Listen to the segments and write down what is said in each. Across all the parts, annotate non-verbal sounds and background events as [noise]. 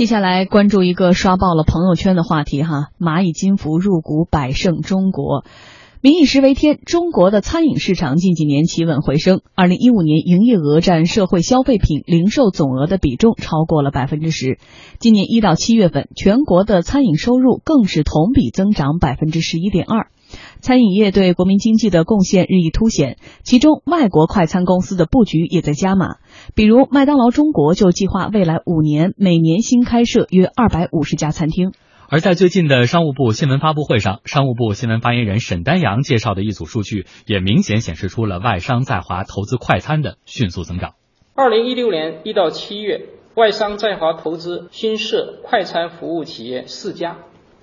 接下来关注一个刷爆了朋友圈的话题哈，蚂蚁金服入股百胜中国。民以食为天，中国的餐饮市场近几年企稳回升。二零一五年，营业额占社会消费品零售总额的比重超过了百分之十。今年一到七月份，全国的餐饮收入更是同比增长百分之十一点二。餐饮业对国民经济的贡献日益凸显，其中外国快餐公司的布局也在加码。比如，麦当劳中国就计划未来五年每年新开设约二百五十家餐厅。而在最近的商务部新闻发布会上，商务部新闻发言人沈丹阳介绍的一组数据，也明显显示出了外商在华投资快餐的迅速增长。二零一六年一到七月，外商在华投资新设快餐服务企业四家，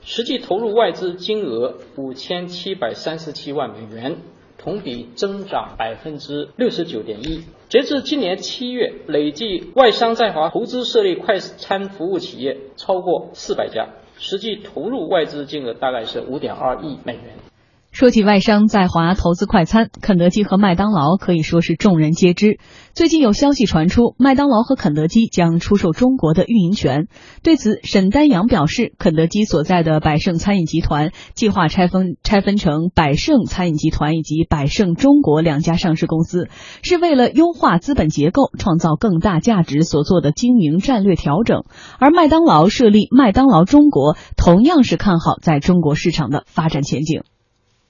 实际投入外资金额五千七百三十七万美元，同比增长百分之六十九点一。截至今年七月，累计外商在华投资设立快餐服务企业超过四百家。实际投入外资金额大概是五点二亿美元。说起外商在华投资快餐，肯德基和麦当劳可以说是众人皆知。最近有消息传出，麦当劳和肯德基将出售中国的运营权。对此，沈丹阳表示，肯德基所在的百胜餐饮集团计划拆分拆分成百胜餐饮集团以及百胜中国两家上市公司，是为了优化资本结构、创造更大价值所做的经营战略调整。而麦当劳设立麦当劳中国，同样是看好在中国市场的发展前景。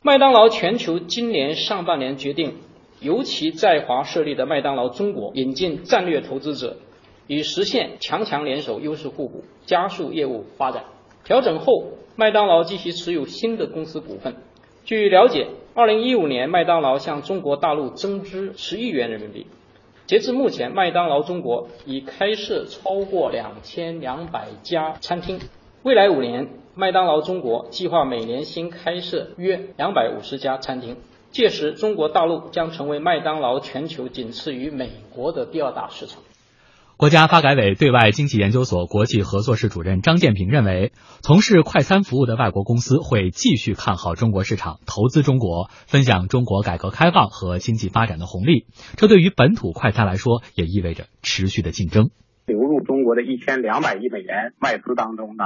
麦当劳全球今年上半年决定，由其在华设立的麦当劳中国引进战略投资者，以实现强强联手、优势互补，加速业务发展。调整后，麦当劳继续持有新的公司股份。据了解，二零一五年麦当劳向中国大陆增资十亿元人民币。截至目前，麦当劳中国已开设超过两千两百家餐厅。未来五年，麦当劳中国计划每年新开设约两百五十家餐厅，届时中国大陆将成为麦当劳全球仅次于美国的第二大市场。国家发改委对外经济研究所国际合作室主任张建平认为，从事快餐服务的外国公司会继续看好中国市场，投资中国，分享中国改革开放和经济发展的红利。这对于本土快餐来说，也意味着持续的竞争。流入中国的一千两百亿美元外资当中呢？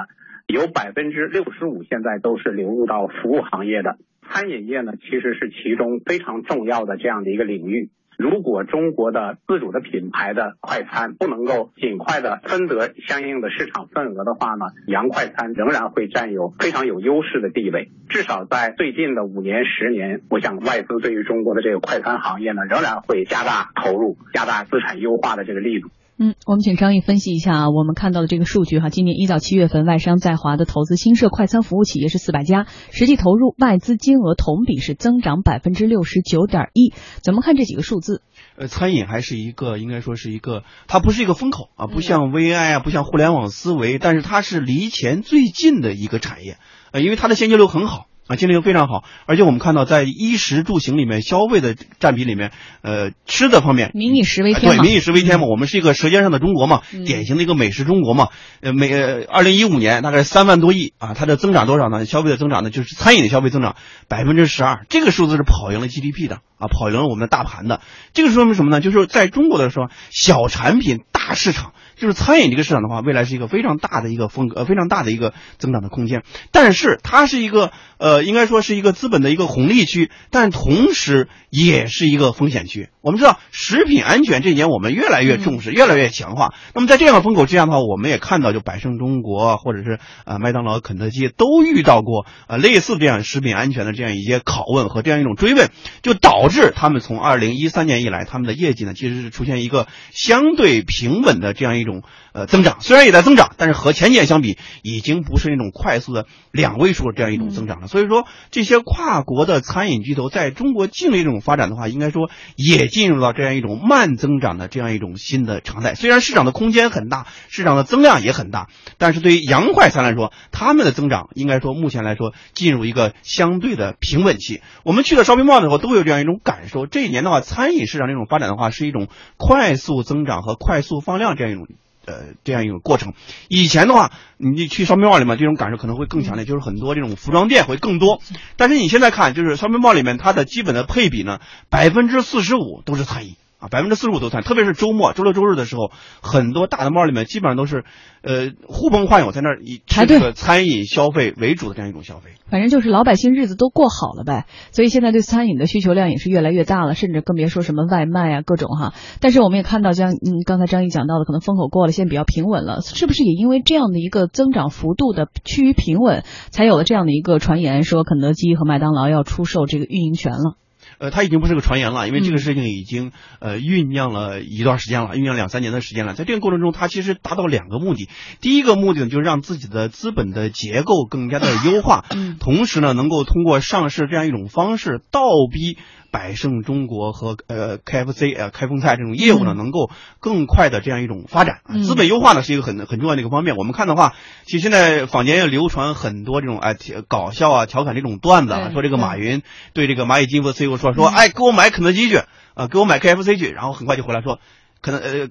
有百分之六十五现在都是流入到服务行业的，餐饮业呢其实是其中非常重要的这样的一个领域。如果中国的自主的品牌的快餐不能够尽快的分得相应的市场份额的话呢，洋快餐仍然会占有非常有优势的地位。至少在最近的五年、十年，我想外资对于中国的这个快餐行业呢，仍然会加大投入、加大资产优化的这个力度。嗯，我们请张毅分析一下啊，我们看到的这个数据哈，今年一到七月份，外商在华的投资新设快餐服务企业是四百家，实际投入外资金额同比是增长百分之六十九点一。怎么看这几个数字？呃，餐饮还是一个应该说是一个，它不是一个风口啊，不像 VI 啊，不像互联网思维，但是它是离钱最近的一个产业，呃，因为它的现金流很好。啊，竞争力非常好，而且我们看到，在衣食住行里面，消费的占比里面，呃，吃的方面，民以食为天对，民以食为天嘛，我们是一个舌尖上的中国嘛，典型的一个美食中国嘛。呃，每二零一五年大概三万多亿啊，它的增长多少呢？消费的增长呢，就是餐饮的消费增长百分之十二，这个数字是跑赢了 GDP 的啊，跑赢了我们的大盘的。这个说明什么呢？就是在中国的时候，小产品大市场。就是餐饮这个市场的话，未来是一个非常大的一个风格，非常大的一个增长的空间。但是它是一个呃，应该说是一个资本的一个红利区，但同时也是一个风险区。我们知道食品安全这一年我们越来越重视，越来越强化。那么在这样的风口之下的话，我们也看到，就百胜中国或者是呃麦当劳、肯德基都遇到过呃类似这样食品安全的这样一些拷问和这样一种追问，就导致他们从二零一三年以来，他们的业绩呢其实是出现一个相对平稳的这样一种。种呃增长虽然也在增长，但是和前年相比，已经不是那种快速的两位数这样一种增长了。所以说，这些跨国的餐饮巨头在中国境内这种发展的话，应该说也进入到这样一种慢增长的这样一种新的常态。虽然市场的空间很大，市场的增量也很大，但是对于洋快餐来说，他们的增长应该说目前来说进入一个相对的平稳期。我们去了 shopping mall 的时候，都有这样一种感受。这一年的话，餐饮市场这种发展的话，是一种快速增长和快速放量这样一种。呃，这样一种过程，以前的话，你去商品报里面，这种感受可能会更强烈，就是很多这种服装店会更多。但是你现在看，就是商品报里面它的基本的配比呢，百分之四十五都是餐饮啊，百分之四十五都算，特别是周末、周六、周日的时候，很多大的 mall 里面基本上都是，呃，呼朋唤友在那儿以吃这个餐饮消费为主的这样一种消费。反正就是老百姓日子都过好了呗，所以现在对餐饮的需求量也是越来越大了，甚至更别说什么外卖啊各种哈。但是我们也看到，像嗯刚才张毅讲到的，可能风口过了，现在比较平稳了，是不是也因为这样的一个增长幅度的趋于平稳，才有了这样的一个传言，说肯德基和麦当劳要出售这个运营权了？呃，它已经不是个传言了，因为这嗯个事情已经呃酝酿了一段时间了，酝酿两三年的时间了。在这个过程中，它其实达到两个目的。第一个目的呢，就是让自己的资本的结构更加的优化，嗯同时呢，能够通过上市这样一种方式，倒逼百胜中国和呃 KFC 呃开封菜这种业务呢，嗯。能够更快的这样一种发展。资本优化呢是一个很很重要的一个方面。我们看的话，其实现在坊间也流传很多这种哎调搞笑啊、调侃这种段子啊，说这个马云对这个蚂蚁金服 CEO 说说，嗯哎，给我买肯德基去，啊，给我买 KFC 去，然后很快就回来说，肯德呃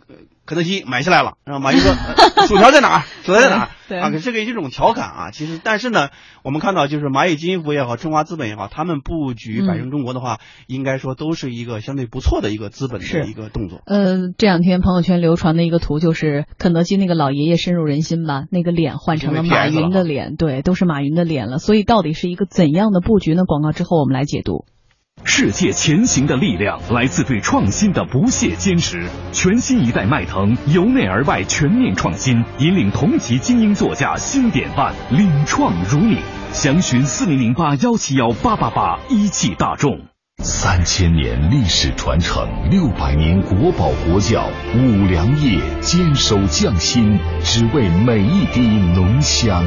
肯德基买下来了，然后马云说，呃薯条在哪儿？薯条在哪儿？[laughs] 对啊，这个一种调侃啊，其实但是呢，我们看到就是蚂蚁金服也好，中华资本也好，他们布局嗯百胜中国的话，应该说都是一个相对不错的一个资本的一个动作。呃，这两天朋友圈流传的一个图就是肯德基那个老爷爷深入人心吧，那个脸换成了马云的脸，对，都是马云的脸了。所以到底是一个怎样的布局呢？广告之后我们来解读。世界前行的力量来自对创新的不懈坚持。全新一代迈腾由内而外全面创新，引领同级精英座驾新典范，领创如你。详询四零零八幺七幺八八八，一汽大众。三千年历史传承，六百年国宝国窖，五粮液坚守匠心，只为每一滴浓香。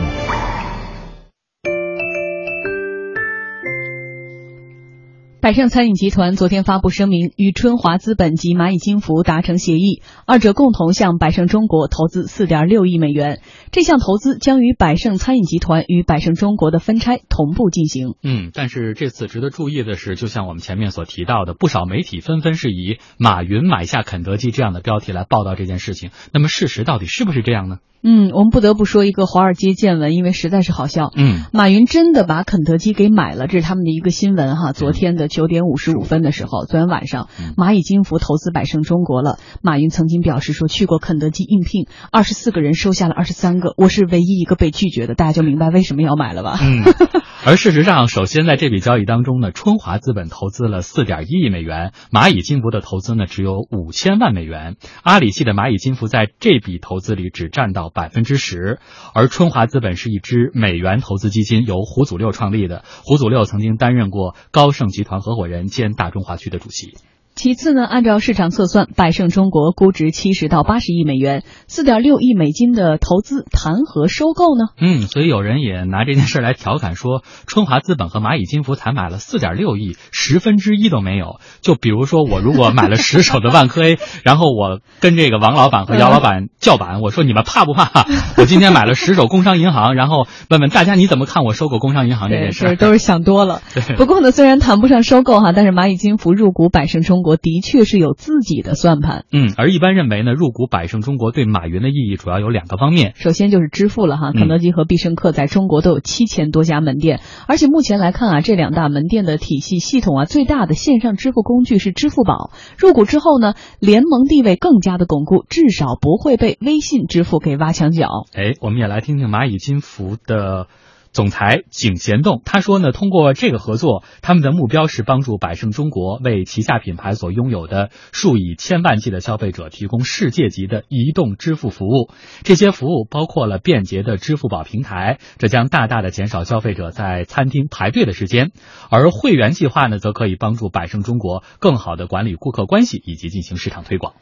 百盛餐饮集团昨天发布声明，与春华资本及蚂蚁金服达成协议，二者共同向百胜中国投资四点六亿美元。这项投资将与百胜餐饮集团与百胜中国的分拆同步进行。嗯，但是这次值得注意的是，就像我们前面所提到的，不少媒体纷纷是以“马云买下肯德基”这样的标题来报道这件事情。那么事实到底是不是这样呢？嗯，我们不得不说一个华尔街见闻，因为实在是好笑。嗯，马云真的把肯德基给买了，这是他们的一个新闻哈。昨天的九点五十五分的时候，昨天晚上，嗯蚂蚁金服投资百胜中国了。马云曾经表示说，去过肯德基应聘，二十四个人收下了二十三个，我是唯一一个被拒绝的，大家就明白为什么要买了吧？嗯，[laughs] 而事实上，首先在这笔交易当中呢，春华资本投资了四点一亿美元，蚂蚁金服的投资呢只有五千万美元。阿里系的蚂蚁金服在这笔投资里只占到百分之十，而春华资本是一支美元投资基金，由胡祖六创立的。胡祖六曾经担任过高盛集团合伙人兼大中华区的主席。其次呢，按照市场测算，百胜中国估值七十到八十亿美元，四点六亿美金的投资谈何收购呢？嗯，所以有人也拿这件事来调侃说，[laughs] 春华资本和蚂蚁金服才买了四点六亿，十分之一都没有。就比如说，我如果买了十手的万科 A，[laughs] 然后我跟这个王老板和姚老板叫板，我说你们怕不怕？[laughs] 我今天买了十手工商银行，然后问问大家你怎么看我收购工商银行这件事是都是想多了。对不过呢，虽然谈不上收购哈，但是蚂蚁金服入股百胜中国的确是有自己的算盘。嗯，而一般认为呢，入股百胜中国对马云的意义主要有两个方面。首先就是支付了哈，嗯肯德基和必胜客在中国都有七千多家门店，而且目前来看啊，这两大门店的体系系统啊，最大的线上支付工具是支付宝。入股之后呢，联盟地位更加的巩固，至少不会被微信支付给挖墙脚。哎，我们也来听听蚂蚁金服的总裁景贤栋，他说呢，通过这个合作，他们的目标是帮助百胜中国为旗下品牌所拥有的数以千万计的消费者提供世界级的移动支付服务。这些服务包括了便捷的支付宝平台，这将大大的减少消费者在餐厅排队的时间。而会员计划呢，则可以帮助百胜中国更好的管理顾客关系以及进行市场推广。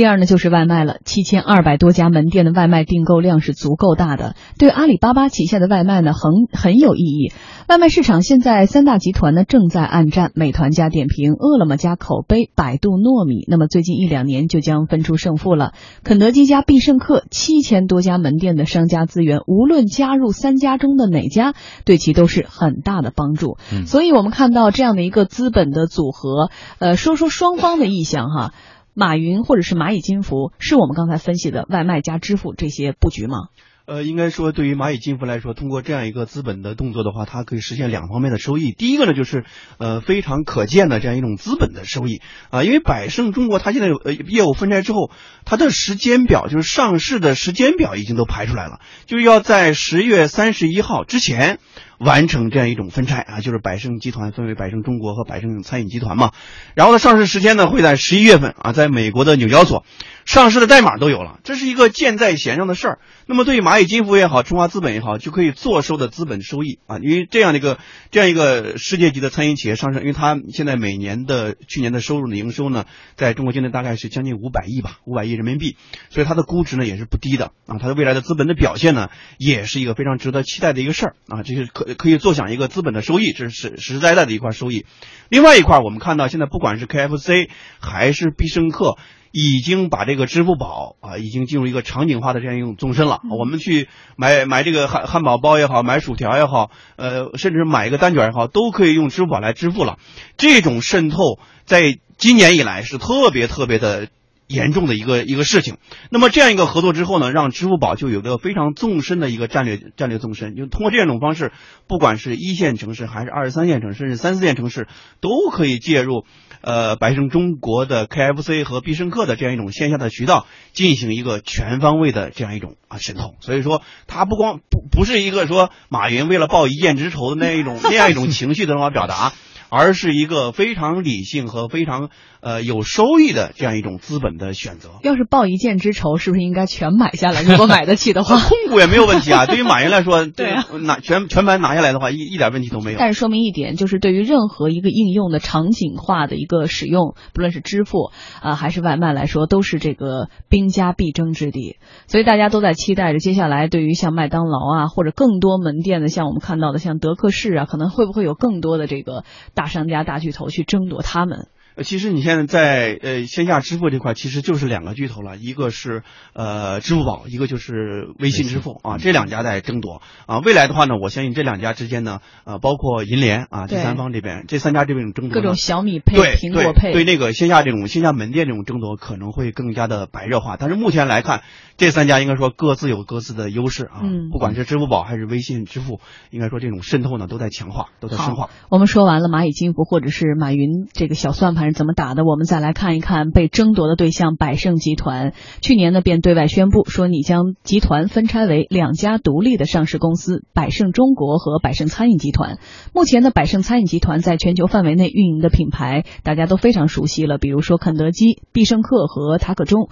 第二呢，就是外卖了。七千二百多家门店的外卖订购量是足够大的，对阿里巴巴旗下的外卖呢，很很有意义。外卖市场现在三大集团呢正在暗战，美团加点评，饿了么加口碑，百度糯米。那么最近一两年就将分出胜负了。肯德基加必胜客七千多家门店的商家资源，无论加入三家中的哪家，对其都是很大的帮助。嗯所以我们看到这样的一个资本的组合，呃，说说双方的意向哈。马云或者是蚂蚁金服，是我们刚才分析的外卖加支付这些布局吗？呃，应该说，对于蚂蚁金服来说，通过这样一个资本的动作的话，它可以实现两方面的收益。第一个呢，就是呃非常可见的这样一种资本的收益啊，因为百胜中国它现在呃业务分拆之后，它的时间表就是上市的时间表已经都排出来了，就要在十月三十一号之前。完成这样一种分拆啊，就是百胜集团分为百胜中国和百胜餐饮集团嘛。然后呢，上市时间呢会在十一月份啊，在美国的纽交所上市的代码都有了，这是一个箭在弦上的事儿。那么对于蚂蚁金服也好，中华资本也好，就可以坐收的资本收益啊，因为这样的一个这样一个世界级的餐饮企业上市，因为它现在每年的去年的收入的营收呢，在中国境内大概是将近五百亿吧，五百亿人民币，所以它的估值呢也是不低的啊，它的未来的资本的表现呢，也是一个非常值得期待的一个事儿啊，这是可。可以坐享一个资本的收益，这是实实在在的一块收益。另外一块，我们看到现在不管是 KFC 还是必胜客，已经把这个支付宝啊，已经进入一个场景化的这样一种纵深了。我们去买买这个汉汉堡包也好，买薯条也好，呃，甚至买一个蛋卷也好，都可以用支付宝来支付了。这种渗透在今年以来是特别特别的。严重的一个一个事情，那么这样一个合作之后呢，让支付宝就有个非常纵深的一个战略战略纵深，就通过这样一种方式，不管是一线城市还是二三线城市，甚至三四线城市，都可以介入，呃，百胜中国的 KFC 和必胜客的这样一种线下的渠道，进行一个全方位的这样一种啊渗透。所以说，它不光不不是一个说马云为了报一箭之仇的那一种 [laughs] 那样一种情绪的那种表达。而是一个非常理性和非常呃有收益的这样一种资本的选择。要是报一箭之仇，是不是应该全买下来？如果买得起的话，[laughs] 控股也没有问题啊。对于马云来说，[laughs] 对拿全全盘拿下来的话，一一点问题都没有。但是说明一点，就是对于任何一个应用的场景化的一个使用，不论是支付啊还是外卖来说，都是这个兵家必争之地。所以大家都在期待着接下来，对于像麦当劳啊，或者更多门店的，像我们看到的像德克士啊，可能会不会有更多的这个。大商家、大巨头去争夺他们。其实你现在在呃线下支付这块，其实就是两个巨头了，一个是呃支付宝，一个就是微信支付啊，这两家在争夺啊。未来的话呢，我相信这两家之间呢，呃，包括银联啊，第三方这边，这三家这边争夺，各种小米配、苹果配，对那个线下这种线下门店这种争夺可能会更加的白热化。但是目前来看，这三家应该说各自有各自的优势啊，不管是支付宝还是微信支付，应该说这种渗透呢都在强化，都在深化。我们说完了蚂蚁金服或者是马云这个小算盘。还是怎么打的？我们再来看一看被争夺的对象百胜集团。去年呢，便对外宣布说，你将集团分拆为两家独立的上市公司：百胜中国和百胜餐饮集团。目前呢，百胜餐饮集团在全球范围内运营的品牌，大家都非常熟悉了，比如说肯德基、必胜客和塔可中。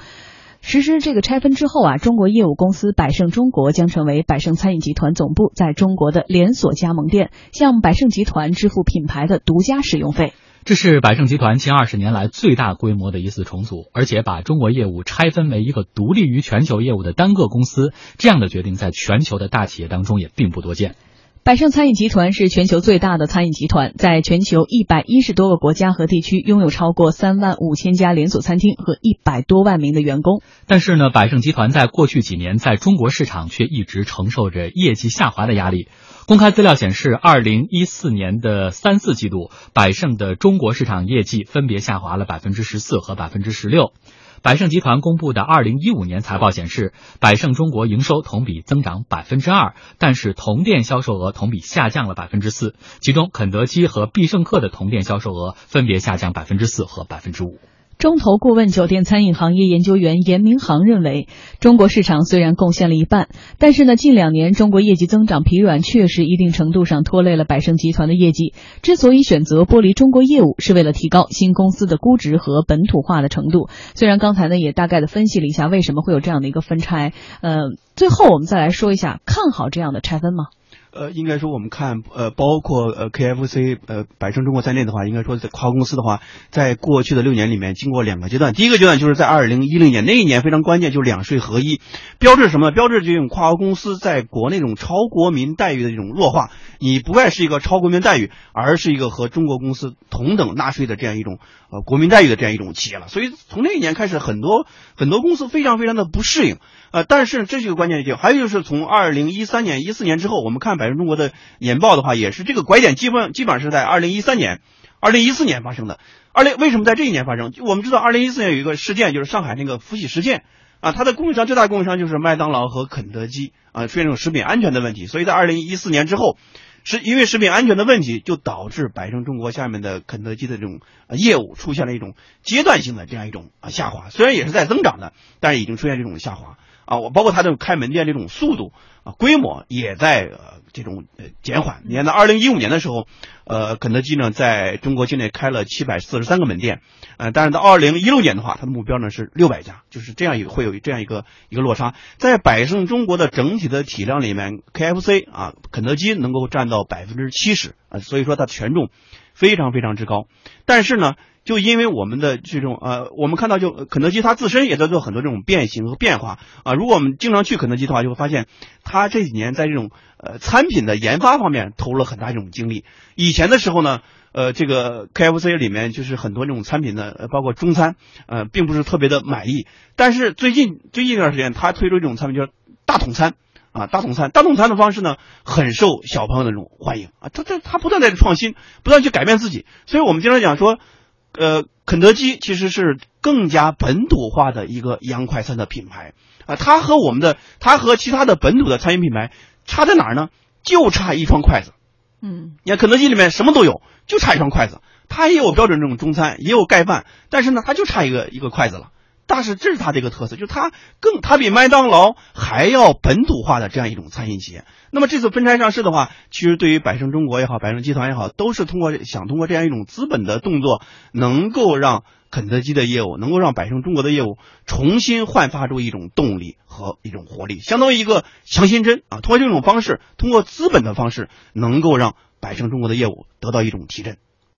实施这个拆分之后啊，中国业务公司百胜中国将成为百胜餐饮集团总部在中国的连锁加盟店，向百胜集团支付品牌的独家使用费。这是百盛集团近二十年来最大规模的一次重组，而且把中国业务拆分为一个独立于全球业务的单个公司，这样的决定在全球的大企业当中也并不多见。百胜餐饮集团是全球最大的餐饮集团，在全球一百一十多个国家和地区拥有超过三万五千家连锁餐厅和一百多万名的员工。但是呢，百胜集团在过去几年在中国市场却一直承受着业绩下滑的压力。公开资料显示，二零一四年的三四季度，百胜的中国市场业绩分别下滑了百分之十四和百分之十六。百盛集团公布的二零一五年财报显示，百盛中国营收同比增长百分之二，但是同店销售额同比下降了百分之四，其中肯德基和必胜客的同店销售额分别下降百分之四和百分之五。中投顾问酒店餐饮行业研究员严明航认为，中国市场虽然贡献了一半，但是呢，近两年中国业绩增长疲软，确实一定程度上拖累了百胜集团的业绩。之所以选择剥离中国业务，是为了提高新公司的估值和本土化的程度。虽然刚才呢也大概的分析了一下为什么会有这样的一个分拆，呃，最后我们再来说一下，看好这样的拆分吗？呃，应该说我们看，呃，包括呃 KFC，呃，百胜中国在内的话，应该说在跨国公司的话，在过去的六年里面，经过两个阶段。第一个阶段就是在二零一零年那一年非常关键，就是两税合一，标志什么呢？标志这种跨国公司在国内这种超国民待遇的这种弱化。你不再是一个超国民待遇，而是一个和中国公司同等纳税的这样一种呃国民待遇的这样一种企业了。所以从那一年开始，很多很多公司非常非常的不适应。呃，但是这是一个关键点。还有就是从二零一三年、一四年之后，我们看百胜中国的年报的话，也是这个拐点，基本基本上是在二零一三年、二零一四年发生的。二零为什么在这一年发生？我们知道，二零一四年有一个事件，就是上海那个福喜事件。啊，它的供应商最大供应商就是麦当劳和肯德基啊，出现这种食品安全的问题，所以在二零一四年之后，是因为食品安全的问题，就导致百胜中国下面的肯德基的这种业务出现了一种阶段性的这样一种啊下滑，虽然也是在增长的，但是已经出现这种下滑啊，我包括它的开门店这种速度啊规模也在呃这种呃减缓。你看，在二零一五年的时候，呃，肯德基呢在中国境内开了七百四十三个门店，呃，但是到二零一六年的话，它的目标呢是六百家，就是这样一个会有这样一个一个落差。在百胜中国的整体的体量里面，KFC 啊，肯德基能够占到百分之七十啊，所以说它的权重非常非常之高。但是呢，就因为我们的这种呃，我们看到就肯德基它自身也在做很多这种变形和变化啊。如果我们经常去肯德基的话，就会发现它这几年在这种呃产品的研发方面投入了很大这种精力。以前的时候呢，呃，这个 KFC 里面就是很多这种产品的，包括中餐，呃，并不是特别的满意。但是最近最近一段时间，它推出一种产品叫大桶餐。啊，大桶餐，大桶餐的方式呢，很受小朋友的这种欢迎啊。他他他不断在创新，不断去改变自己。所以我们经常讲说，呃，肯德基其实是更加本土化的一个洋快餐的品牌啊。它和我们的，它和其他的本土的餐饮品牌差在哪儿呢？就差一双筷子。嗯，你看肯德基里面什么都有，就差一双筷子。它也有标准这种中餐，也有盖饭，但是呢，它就差一个一个筷子了。但是这是它的一个特色，就是它更它比麦当劳还要本土化的这样一种餐饮企业。那么这次分拆上市的话，其实对于百胜中国也好，百胜集团也好，都是通过想通过这样一种资本的动作，能够让肯德基的业务，能够让百胜中国的业务重新焕发出一种动力和一种活力，相当于一个强心针啊。通过这种方式，通过资本的方式，能够让百胜中国的业务得到一种提振。